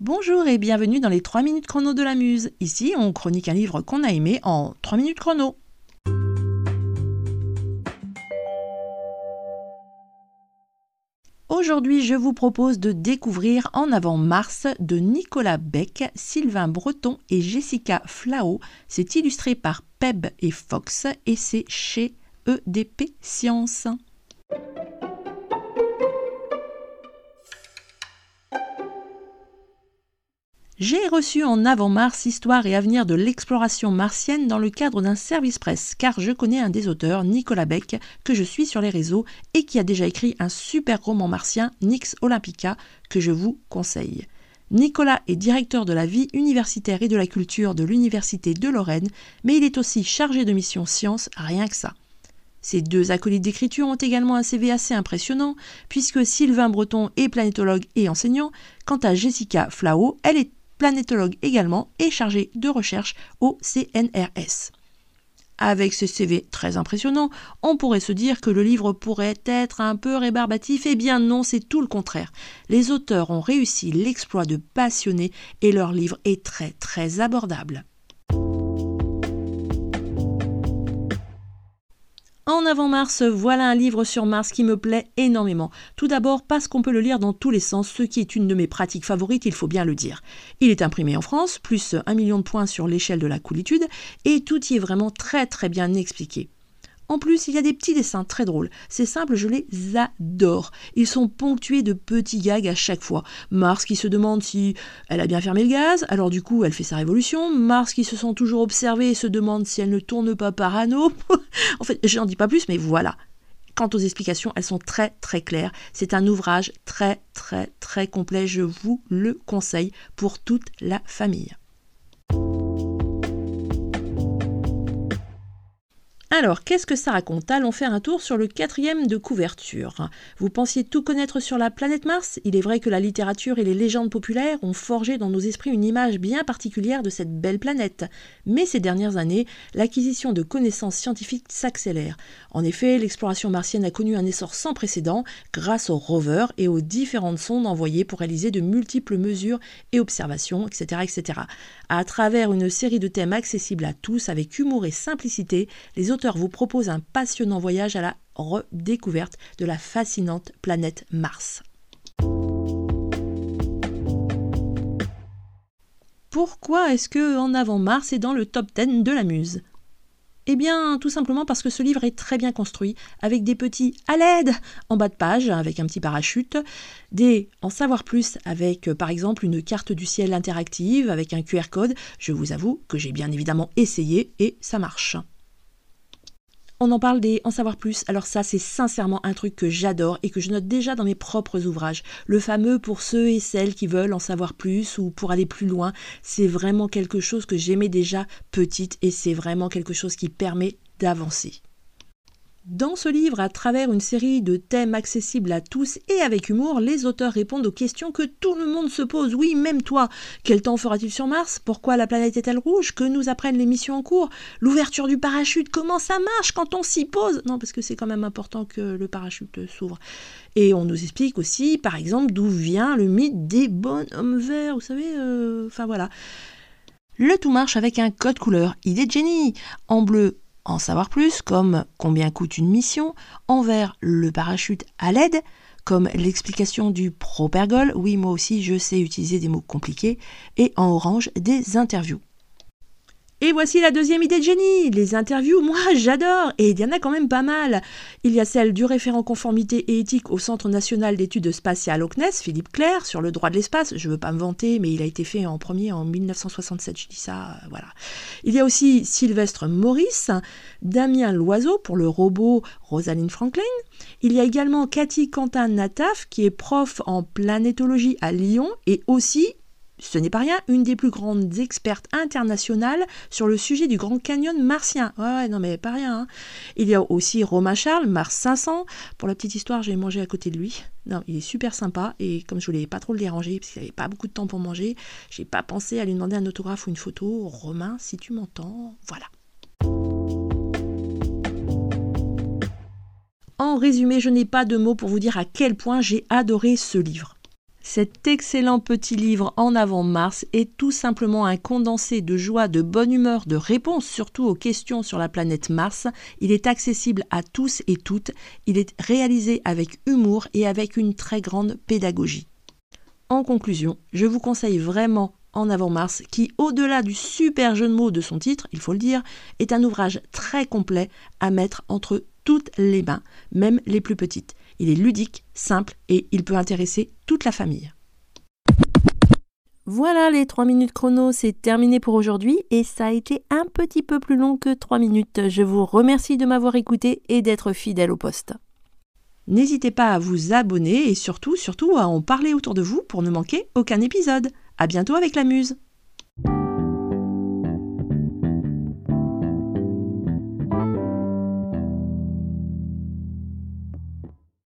Bonjour et bienvenue dans les 3 minutes chrono de la Muse. Ici, on chronique un livre qu'on a aimé en 3 minutes chrono. Aujourd'hui, je vous propose de découvrir En avant Mars de Nicolas Beck, Sylvain Breton et Jessica Flao. C'est illustré par Peb et Fox et c'est chez EDP Science. J'ai reçu en avant-mars Histoire et avenir de l'exploration martienne dans le cadre d'un service presse, car je connais un des auteurs, Nicolas Beck, que je suis sur les réseaux et qui a déjà écrit un super roman martien, Nix Olympica, que je vous conseille. Nicolas est directeur de la vie universitaire et de la culture de l'Université de Lorraine, mais il est aussi chargé de mission sciences, rien que ça. Ces deux acolytes d'écriture ont également un CV assez impressionnant, puisque Sylvain Breton est planétologue et enseignant. Quant à Jessica Flao, elle est planétologue également et chargé de recherche au CNRS. Avec ce CV très impressionnant, on pourrait se dire que le livre pourrait être un peu rébarbatif. Eh bien non, c'est tout le contraire. Les auteurs ont réussi l'exploit de passionner et leur livre est très très abordable. En avant-mars, voilà un livre sur Mars qui me plaît énormément. Tout d'abord parce qu'on peut le lire dans tous les sens, ce qui est une de mes pratiques favorites, il faut bien le dire. Il est imprimé en France, plus un million de points sur l'échelle de la coolitude, et tout y est vraiment très très bien expliqué. En plus, il y a des petits dessins très drôles. C'est simple, je les adore. Ils sont ponctués de petits gags à chaque fois. Mars qui se demande si elle a bien fermé le gaz, alors du coup elle fait sa révolution. Mars qui se sent toujours observée et se demande si elle ne tourne pas par anneau. en fait, je n'en dis pas plus, mais voilà. Quant aux explications, elles sont très très claires. C'est un ouvrage très très très complet, je vous le conseille pour toute la famille. Alors, qu'est-ce que ça raconte Allons faire un tour sur le quatrième de couverture. Vous pensiez tout connaître sur la planète Mars? Il est vrai que la littérature et les légendes populaires ont forgé dans nos esprits une image bien particulière de cette belle planète. Mais ces dernières années, l'acquisition de connaissances scientifiques s'accélère. En effet, l'exploration martienne a connu un essor sans précédent grâce aux rovers et aux différentes sondes envoyées pour réaliser de multiples mesures et observations, etc. etc. À travers une série de thèmes accessibles à tous avec humour et simplicité, les vous propose un passionnant voyage à la redécouverte de la fascinante planète Mars. Pourquoi est-ce que En avant Mars est dans le top 10 de la muse? Eh bien, tout simplement parce que ce livre est très bien construit, avec des petits à l'aide en bas de page, avec un petit parachute, des en savoir plus avec par exemple une carte du ciel interactive, avec un QR code. Je vous avoue que j'ai bien évidemment essayé et ça marche. On en parle des en savoir plus. Alors ça, c'est sincèrement un truc que j'adore et que je note déjà dans mes propres ouvrages. Le fameux pour ceux et celles qui veulent en savoir plus ou pour aller plus loin, c'est vraiment quelque chose que j'aimais déjà petite et c'est vraiment quelque chose qui permet d'avancer. Dans ce livre, à travers une série de thèmes accessibles à tous et avec humour, les auteurs répondent aux questions que tout le monde se pose. Oui, même toi. Quel temps fera-t-il sur Mars? Pourquoi la planète est-elle rouge? Que nous apprennent les missions en cours? L'ouverture du parachute Comment ça marche quand on s'y pose? Non, parce que c'est quand même important que le parachute s'ouvre. Et on nous explique aussi, par exemple, d'où vient le mythe des bonhommes verts. Vous savez, euh, enfin voilà. Le tout marche avec un code couleur. Idée de génie En bleu, en savoir plus, comme combien coûte une mission, envers le parachute à l'aide, comme l'explication du propergol, oui moi aussi je sais utiliser des mots compliqués, et en orange des interviews. Et voici la deuxième idée de génie, les interviews, moi j'adore, et il y en a quand même pas mal. Il y a celle du référent conformité et éthique au Centre national d'études spatiales au CNES, Philippe Claire, sur le droit de l'espace, je veux pas me vanter, mais il a été fait en premier en 1967, je dis ça, euh, voilà. Il y a aussi Sylvestre Maurice, Damien Loiseau pour le robot Rosaline Franklin. Il y a également Cathy Quentin Nataf, qui est prof en planétologie à Lyon, et aussi ce n'est pas rien, une des plus grandes expertes internationales sur le sujet du Grand Canyon martien. Ouais, non mais pas rien. Hein. Il y a aussi Romain Charles, Mars 500. Pour la petite histoire, j'ai mangé à côté de lui. Non, il est super sympa et comme je voulais pas trop le déranger parce qu'il n'avait pas beaucoup de temps pour manger, j'ai pas pensé à lui demander un autographe ou une photo. Romain, si tu m'entends, voilà. En résumé, je n'ai pas de mots pour vous dire à quel point j'ai adoré ce livre. Cet excellent petit livre En avant Mars est tout simplement un condensé de joie, de bonne humeur, de réponses surtout aux questions sur la planète Mars. Il est accessible à tous et toutes. Il est réalisé avec humour et avec une très grande pédagogie. En conclusion, je vous conseille vraiment En avant Mars qui, au-delà du super jeu de mots de son titre, il faut le dire, est un ouvrage très complet à mettre entre toutes les mains, même les plus petites. Il est ludique, simple et il peut intéresser toute la famille. Voilà, les 3 minutes chrono, c'est terminé pour aujourd'hui et ça a été un petit peu plus long que 3 minutes. Je vous remercie de m'avoir écouté et d'être fidèle au poste. N'hésitez pas à vous abonner et surtout, surtout à en parler autour de vous pour ne manquer aucun épisode. À bientôt avec la muse!